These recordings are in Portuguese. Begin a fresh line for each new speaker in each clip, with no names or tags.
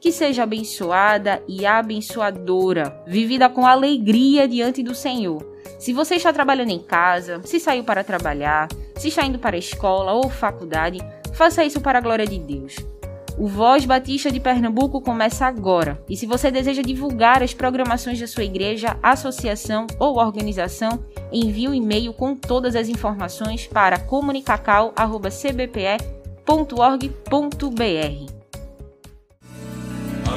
que seja abençoada e abençoadora, vivida com alegria diante do Senhor. Se você está trabalhando em casa, se saiu para trabalhar, se está indo para a escola ou faculdade, faça isso para a glória de Deus. O Voz Batista de Pernambuco começa agora. E se você deseja divulgar as programações da sua igreja, associação ou organização, envie um e-mail com todas as informações para comunicacau.cbpe.org.br.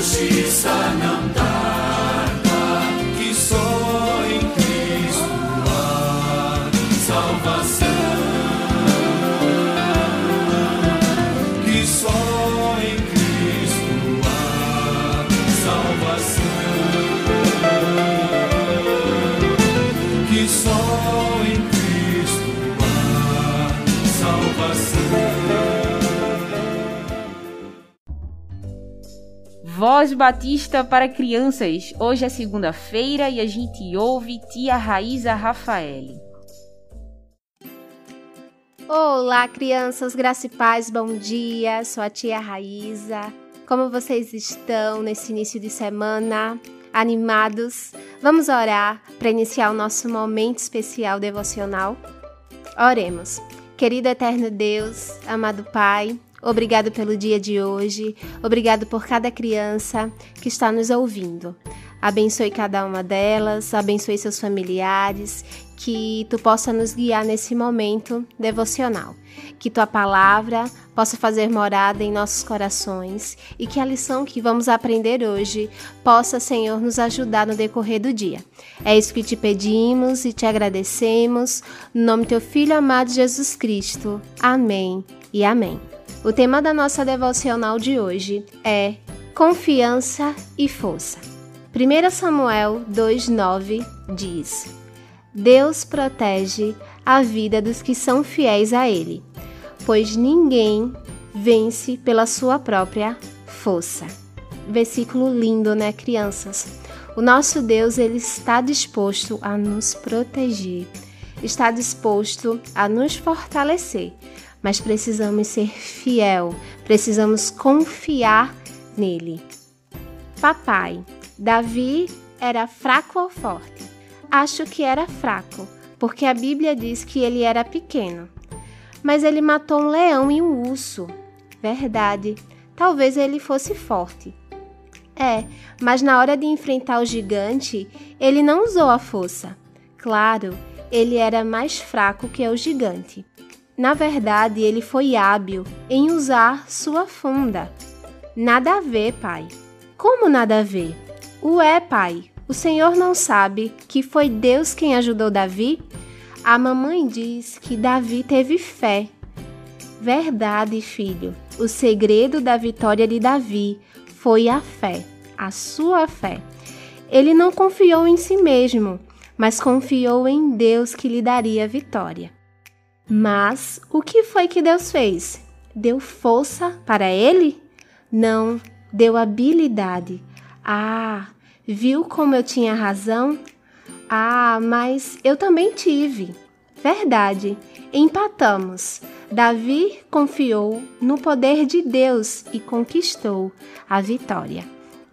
justiça não tarda,
Voz Batista para crianças. Hoje é segunda-feira e a gente ouve Tia Raíza Rafaele.
Olá, crianças, graça e paz, bom dia. Sou a tia Raíza. Como vocês estão nesse início de semana? Animados? Vamos orar para iniciar o nosso momento especial devocional? Oremos. Querido eterno Deus, amado Pai, Obrigado pelo dia de hoje, obrigado por cada criança que está nos ouvindo. Abençoe cada uma delas, abençoe seus familiares, que tu possa nos guiar nesse momento devocional. Que tua palavra possa fazer morada em nossos corações e que a lição que vamos aprender hoje possa, Senhor, nos ajudar no decorrer do dia. É isso que te pedimos e te agradecemos, no nome do teu Filho amado Jesus Cristo. Amém e amém. O tema da nossa devocional de hoje é Confiança e Força. 1 Samuel 2,9 diz: Deus protege a vida dos que são fiéis a Ele, pois ninguém vence pela sua própria força. Versículo lindo, né, crianças? O nosso Deus ele está disposto a nos proteger, está disposto a nos fortalecer mas precisamos ser fiel, precisamos confiar nele. Papai, Davi era fraco ou forte? Acho que era fraco, porque a Bíblia diz que ele era pequeno. Mas ele matou um leão e um urso. Verdade, talvez ele fosse forte. É, mas na hora de enfrentar o gigante, ele não usou a força. Claro, ele era mais fraco que o gigante. Na verdade, ele foi hábil em usar sua funda. Nada a ver, pai. Como nada a ver? O é, pai. O senhor não sabe que foi Deus quem ajudou Davi? A mamãe diz que Davi teve fé. Verdade, filho. O segredo da vitória de Davi foi a fé, a sua fé. Ele não confiou em si mesmo, mas confiou em Deus que lhe daria a vitória. Mas o que foi que Deus fez? Deu força para ele? Não, deu habilidade. Ah, viu como eu tinha razão? Ah, mas eu também tive. Verdade, empatamos. Davi confiou no poder de Deus e conquistou a vitória.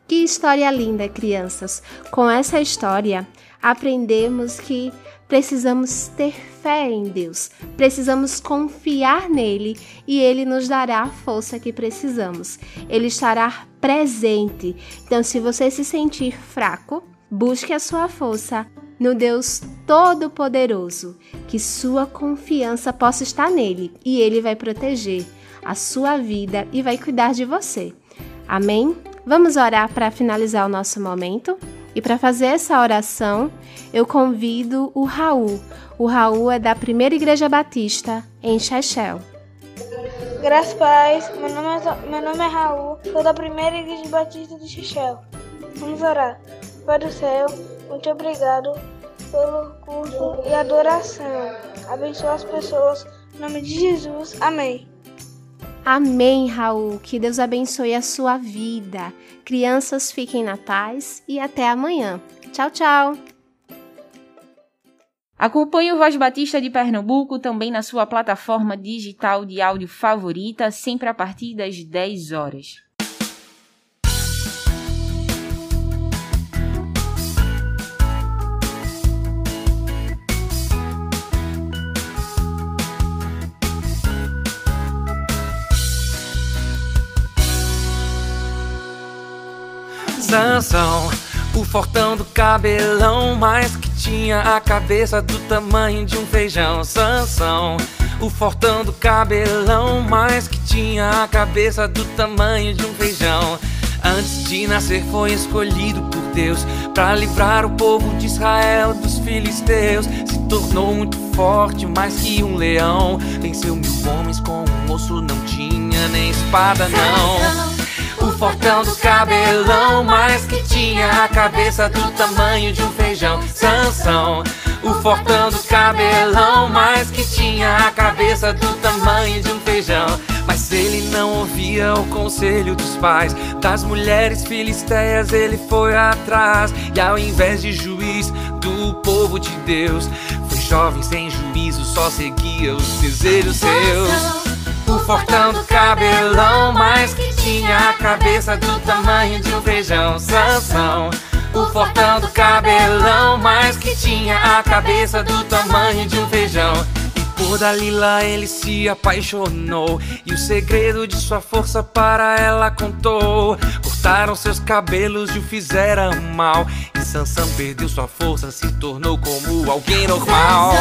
Que história linda, crianças! Com essa história, aprendemos que precisamos ter fé em Deus, precisamos confiar nele e ele nos dará a força que precisamos. Ele estará presente. Então, se você se sentir fraco, busque a sua força no Deus Todo-Poderoso, que sua confiança possa estar nele e ele vai proteger a sua vida e vai cuidar de você. Amém? Vamos orar para finalizar o nosso momento? E para fazer essa oração, eu convido o Raul. O Raul é da Primeira Igreja Batista, em Chechel.
Graças paz, meu nome, é, meu nome é Raul, sou da Primeira Igreja Batista de Chechel. Vamos orar. Pai do céu, muito obrigado pelo culto e adoração. Abençoa as pessoas. Em nome de Jesus. Amém.
Amém, Raul. Que Deus abençoe a sua vida. Crianças, fiquem na paz e até amanhã. Tchau, tchau.
Acompanhe o Voz Batista de Pernambuco também na sua plataforma digital de áudio favorita, sempre a partir das 10 horas.
Sansão, o fortão do cabelão, mas que tinha a cabeça do tamanho de um feijão. Sansão, o fortão do cabelão, mas que tinha a cabeça do tamanho de um feijão. Antes de nascer foi escolhido por Deus para livrar o povo de Israel dos filisteus. Se tornou muito forte, mais que um leão. Venceu mil homens com um osso, não tinha nem espada não fortão do cabelão, mas que tinha a cabeça do tamanho de um feijão. Sansão, o fortão do cabelão, mas que tinha a cabeça do tamanho de um feijão. Mas ele não ouvia o conselho dos pais, das mulheres filisteias ele foi atrás. E ao invés de juiz do povo de Deus, foi jovem sem juízo, só seguia os desejos seus. O fortão do cabelão, mas que tinha a cabeça do tamanho de um feijão. Sansão. O fortão do cabelão, mas que tinha a cabeça do tamanho de um feijão. E por Dalila ele se apaixonou E o segredo de sua força para ela contou Cortaram seus cabelos e o fizeram mal E Sansão perdeu sua força, se tornou como alguém normal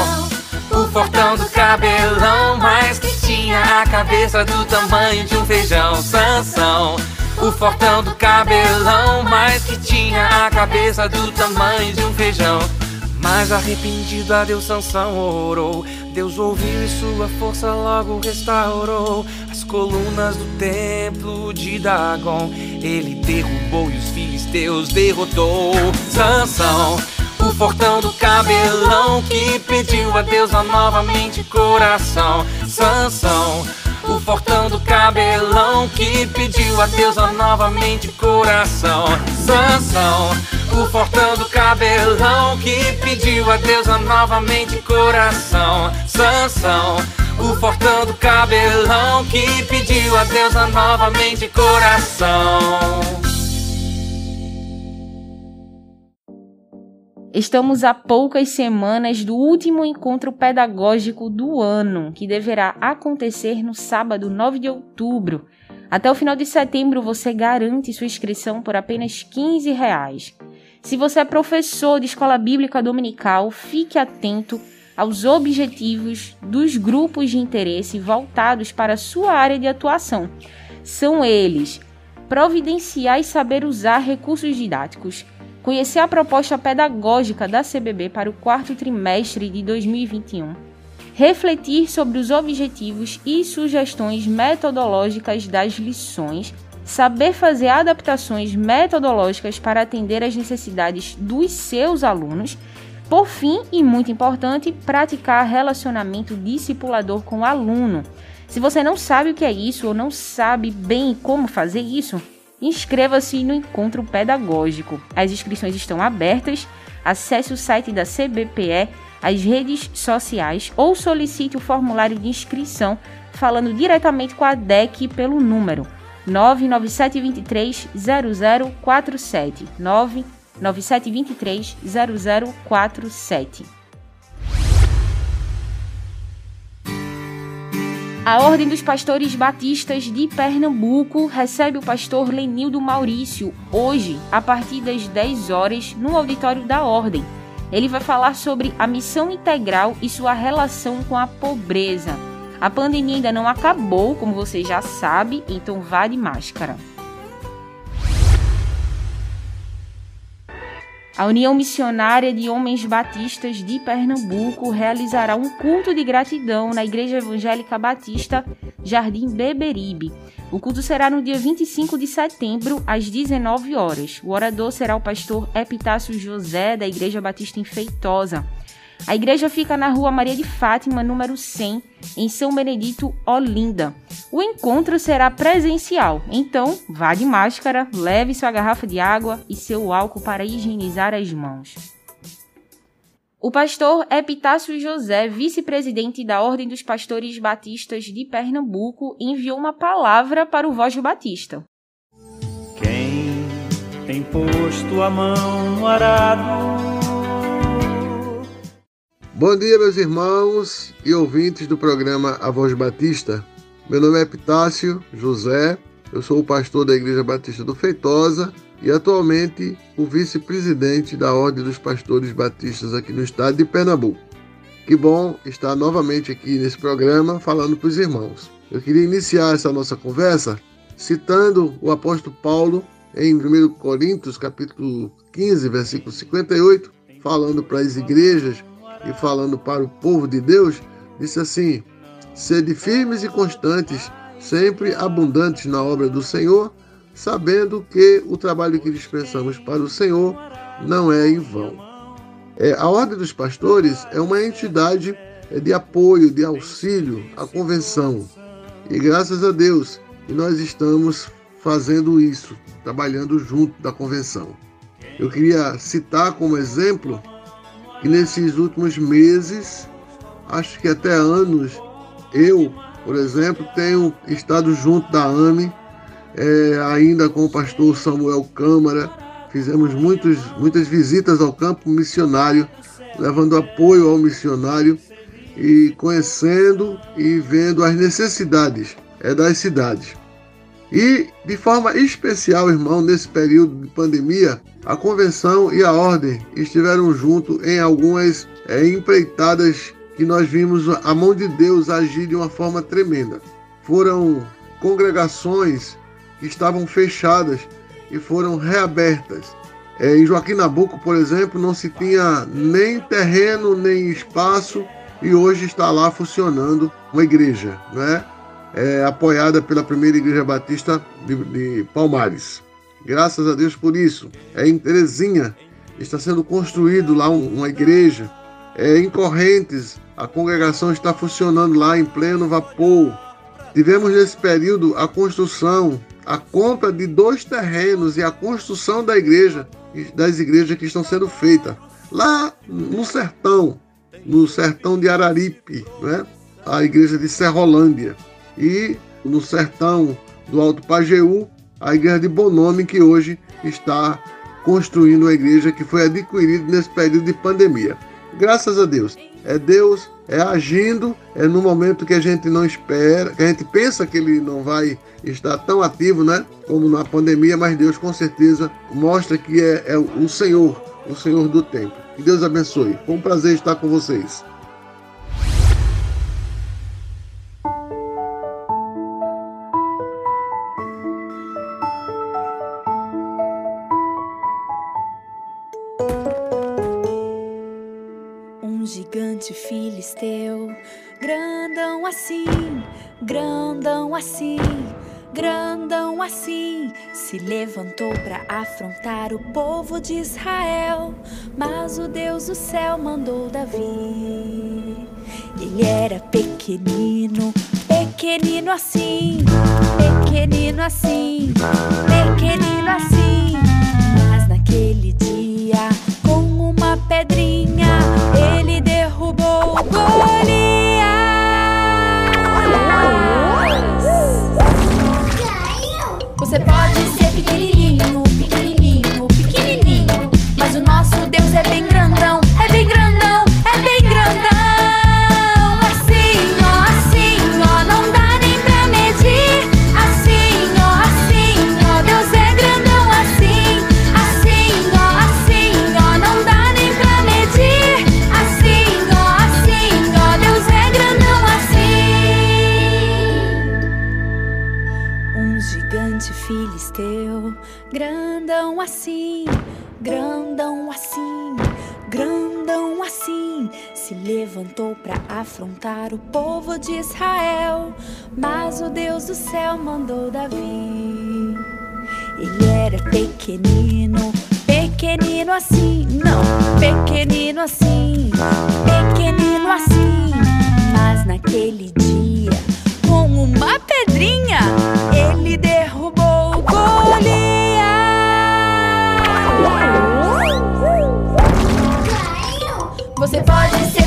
o fortão do cabelão, mas que tinha a cabeça do tamanho de um feijão. Sansão, o fortão do cabelão, mas que tinha a cabeça do tamanho de um feijão. Mas arrependido a Deus Sansão orou Deus ouviu e sua força logo restaurou As colunas do templo de Dagon Ele derrubou e os filisteus derrotou Sansão o fortão do cabelão que pediu a deusa novamente coração. Sansão. O fortão do cabelão que pediu a deusa novamente coração. Sansão. O fortão do cabelão que pediu a deusa novamente coração. Sansão. O fortão do cabelão que pediu a deusa novamente coração.
Estamos a poucas semanas do último encontro pedagógico do ano, que deverá acontecer no sábado 9 de outubro. Até o final de setembro você garante sua inscrição por apenas 15 reais. Se você é professor de escola bíblica dominical, fique atento aos objetivos dos grupos de interesse voltados para sua área de atuação. São eles: providenciar e saber usar recursos didáticos conhecer a proposta pedagógica da CBB para o quarto trimestre de 2021, refletir sobre os objetivos e sugestões metodológicas das lições, saber fazer adaptações metodológicas para atender às necessidades dos seus alunos. Por fim, e muito importante, praticar relacionamento discipulador com o aluno. Se você não sabe o que é isso ou não sabe bem como fazer isso, inscreva-se no encontro pedagógico. As inscrições estão abertas. Acesse o site da CBPE, as redes sociais ou solicite o formulário de inscrição falando diretamente com a DEC pelo número 99723 0047 99723 0047. A Ordem dos Pastores Batistas de Pernambuco recebe o pastor Lenildo Maurício hoje, a partir das 10 horas, no auditório da Ordem. Ele vai falar sobre a missão integral e sua relação com a pobreza. A pandemia ainda não acabou, como você já sabe, então vá de máscara. A União Missionária de Homens Batistas de Pernambuco realizará um culto de gratidão na Igreja Evangélica Batista Jardim Beberibe. O culto será no dia 25 de setembro, às 19 horas. O orador será o pastor Epitácio José, da Igreja Batista em Feitosa. A igreja fica na rua Maria de Fátima, número 100, em São Benedito, Olinda. O encontro será presencial, então vá de máscara, leve sua garrafa de água e seu álcool para higienizar as mãos. O pastor Epitácio José, vice-presidente da Ordem dos Pastores Batistas de Pernambuco, enviou uma palavra para o Voz Batista.
Quem tem posto a mão no arado
Bom dia, meus irmãos e ouvintes do programa A Voz Batista. Meu nome é Epitácio José, eu sou o pastor da Igreja Batista do Feitosa e atualmente o vice-presidente da Ordem dos Pastores Batistas aqui no estado de Pernambuco. Que bom estar novamente aqui nesse programa falando para os irmãos. Eu queria iniciar essa nossa conversa citando o apóstolo Paulo em 1 Coríntios, capítulo 15, versículo 58, falando para as igrejas e falando para o povo de Deus, disse assim: Sede firmes e constantes, sempre abundantes na obra do Senhor, sabendo que o trabalho que dispensamos para o Senhor não é em vão. É, a Ordem dos Pastores é uma entidade é, de apoio, de auxílio à convenção. E graças a Deus nós estamos fazendo isso, trabalhando junto da convenção. Eu queria citar como exemplo e nesses últimos meses, acho que até anos, eu, por exemplo, tenho estado junto da AME, é, ainda com o pastor Samuel Câmara, fizemos muitos, muitas visitas ao campo missionário, levando apoio ao missionário e conhecendo e vendo as necessidades é, das cidades. E, de forma especial, irmão, nesse período de pandemia, a convenção e a ordem estiveram juntos em algumas é, empreitadas que nós vimos a mão de Deus agir de uma forma tremenda. Foram congregações que estavam fechadas e foram reabertas. É, em Joaquim Nabuco, por exemplo, não se tinha nem terreno nem espaço e hoje está lá funcionando uma igreja, né? É, apoiada pela primeira igreja batista de, de Palmares. Graças a Deus por isso. É em Terezinha está sendo construído lá uma igreja. É, em Correntes, a congregação está funcionando lá em pleno vapor. Tivemos nesse período a construção, a compra de dois terrenos e a construção da igreja, das igrejas que estão sendo feitas lá no sertão, no sertão de Araripe, né? a igreja de Serrolândia. E no sertão do Alto Pajeú, a igreja de Bonome, que hoje está construindo uma igreja que foi adquirida nesse período de pandemia. Graças a Deus. É Deus é agindo, é no momento que a gente não espera, que a gente pensa que ele não vai estar tão ativo, né? Como na pandemia, mas Deus com certeza mostra que é, é o Senhor, o Senhor do tempo. Que Deus abençoe. Foi um prazer estar com vocês.
Assim, grandão assim, se levantou para afrontar o povo de Israel. Mas o Deus do céu mandou Davi. Ele era pequenino, pequenino assim, pequenino assim, pequenino Você se levantou para afrontar o povo de Israel. Mas o Deus do céu mandou Davi. Ele era pequenino, pequenino assim, não, pequenino assim, pequenino assim. Mas naquele dia, com uma pedrinha, Você pode ser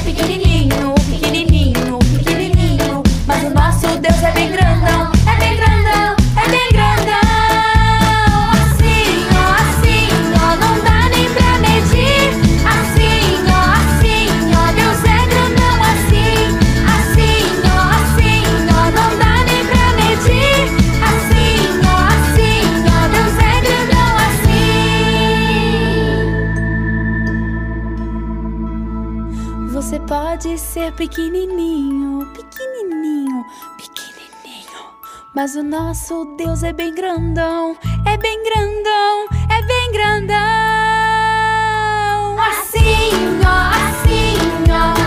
pode ser pequenininho, pequenininho, pequenininho, mas o nosso Deus é bem grandão, é bem grandão, é bem grandão. Assim, ó, assim, ó,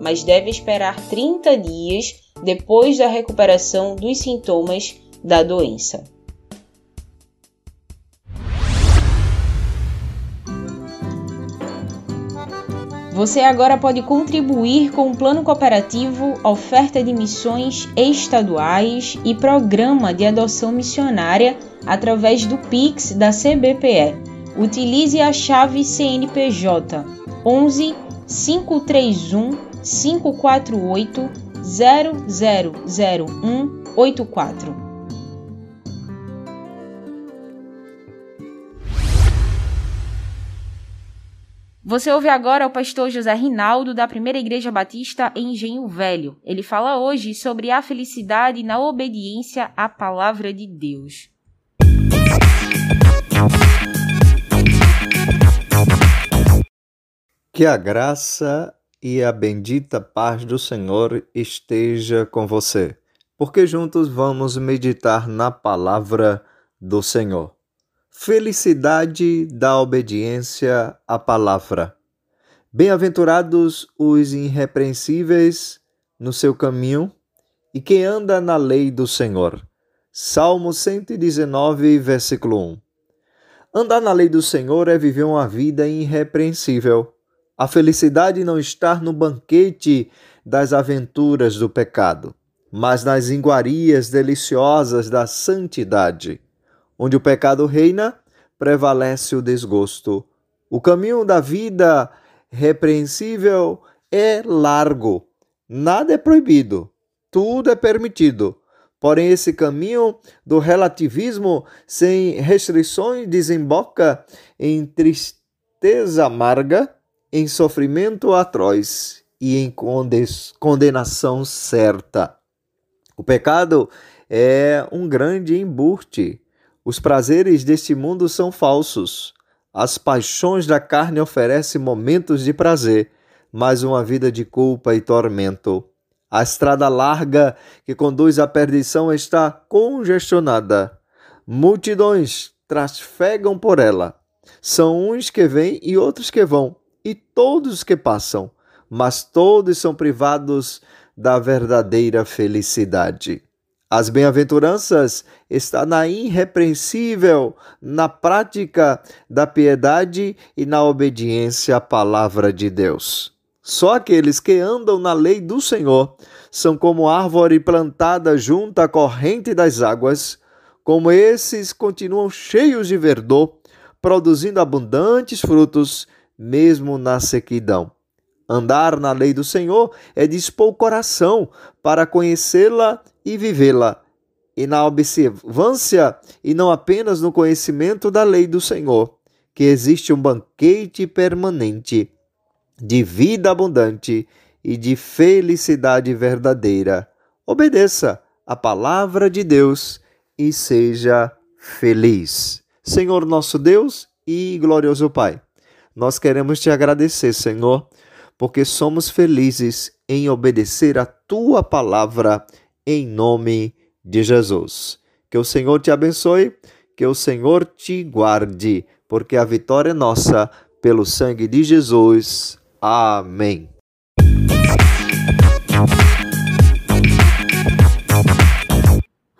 mas deve esperar 30 dias depois da recuperação dos sintomas da doença. Você agora pode contribuir com o Plano Cooperativo, oferta de missões estaduais e programa de adoção missionária através do Pix da CBPE. Utilize a chave CNPJ 11 531 548 000184. Você ouve agora o pastor José Rinaldo da Primeira Igreja Batista em Engenho Velho. Ele fala hoje sobre a felicidade na obediência à palavra de Deus.
Que a graça e a bendita paz do Senhor esteja com você, porque juntos vamos meditar na palavra do Senhor. Felicidade da obediência à palavra. Bem-aventurados os irrepreensíveis no seu caminho e quem anda na lei do Senhor. Salmo 119, versículo 1. Andar na lei do Senhor é viver uma vida irrepreensível. A felicidade não está no banquete das aventuras do pecado, mas nas iguarias deliciosas da santidade. Onde o pecado reina, prevalece o desgosto. O caminho da vida repreensível é largo. Nada é proibido, tudo é permitido. Porém, esse caminho do relativismo sem restrições desemboca em tristeza amarga, em sofrimento atroz e em condenação certa. O pecado é um grande emburte. Os prazeres deste mundo são falsos. As paixões da carne oferecem momentos de prazer, mas uma vida de culpa e tormento. A estrada larga que conduz à perdição está congestionada. Multidões trafegam por ela. São uns que vêm e outros que vão, e todos que passam, mas todos são privados da verdadeira felicidade. As bem-aventuranças está na irrepreensível, na prática da piedade e na obediência à palavra de Deus. Só aqueles que andam na lei do Senhor são como árvore plantada junto à corrente das águas, como esses continuam cheios de verdor, produzindo abundantes frutos, mesmo na sequidão. Andar na lei do Senhor é dispor o coração para conhecê-la e vivê-la, e na observância e não apenas no conhecimento da lei do Senhor, que existe um banquete permanente de vida abundante e de felicidade verdadeira. Obedeça a palavra de Deus e seja feliz. Senhor nosso Deus e glorioso Pai, nós queremos te agradecer, Senhor porque somos felizes em obedecer a tua palavra em nome de Jesus. Que o Senhor te abençoe, que o Senhor te guarde, porque a vitória é nossa pelo sangue de Jesus. Amém.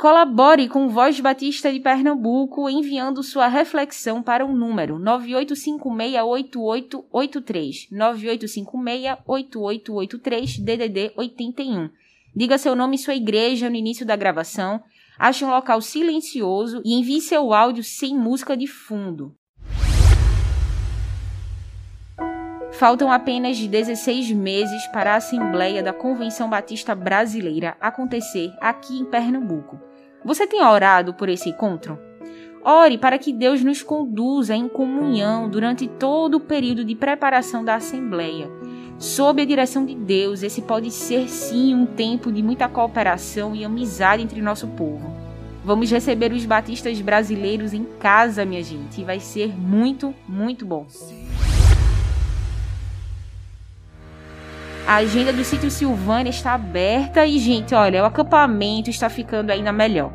Colabore com Voz Batista de Pernambuco enviando sua reflexão para o número 98568883, 98568883 DDD 81. Diga seu nome e sua igreja no início da gravação, ache um local silencioso e envie seu áudio sem música de fundo. Faltam apenas 16 meses para a Assembleia da Convenção Batista Brasileira acontecer aqui em Pernambuco. Você tem orado por esse encontro? Ore para que Deus nos conduza em comunhão durante todo o período de preparação da Assembleia. Sob a direção de Deus, esse pode ser sim um tempo de muita cooperação e amizade entre nosso povo. Vamos receber os batistas brasileiros em casa, minha gente, e vai ser muito, muito bom. A agenda do sítio Silvânia está aberta e, gente, olha, o acampamento está ficando ainda melhor.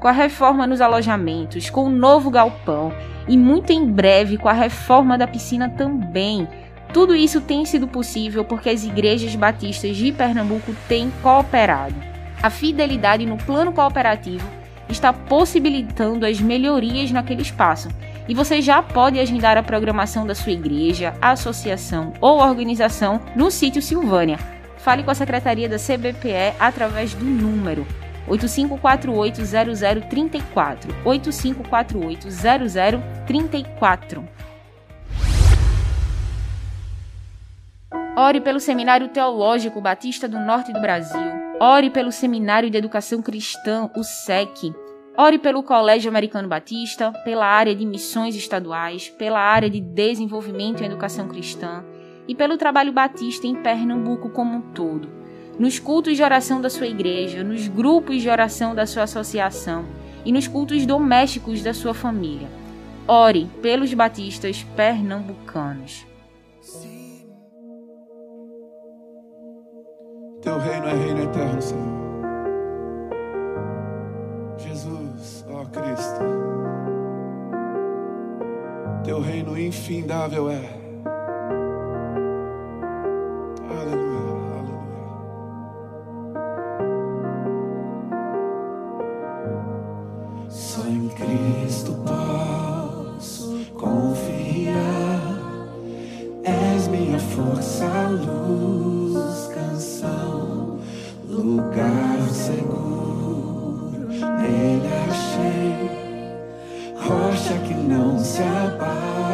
Com a reforma nos alojamentos, com o novo galpão e muito em breve com a reforma da piscina também. Tudo isso tem sido possível porque as igrejas batistas de Pernambuco têm cooperado. A fidelidade no plano cooperativo está possibilitando as melhorias naquele espaço e você já pode agendar a programação da sua igreja, associação ou organização no sítio Silvânia. Fale com a secretaria da CBPE através do número 85480034 85480034. Ore pelo Seminário Teológico Batista do Norte do Brasil. Ore pelo Seminário de Educação Cristã, o SEC. Ore pelo Colégio Americano Batista, pela área de missões estaduais, pela área de desenvolvimento e educação cristã e pelo trabalho batista em Pernambuco como um todo. Nos cultos de oração da sua igreja, nos grupos de oração da sua associação e nos cultos domésticos da sua família. Ore pelos batistas pernambucanos.
Teu reino é reino eterno, Senhor. Infindável é. Só em Cristo posso confiar. És minha força, luz, canção, lugar seguro. Nele achei rocha que não se abala.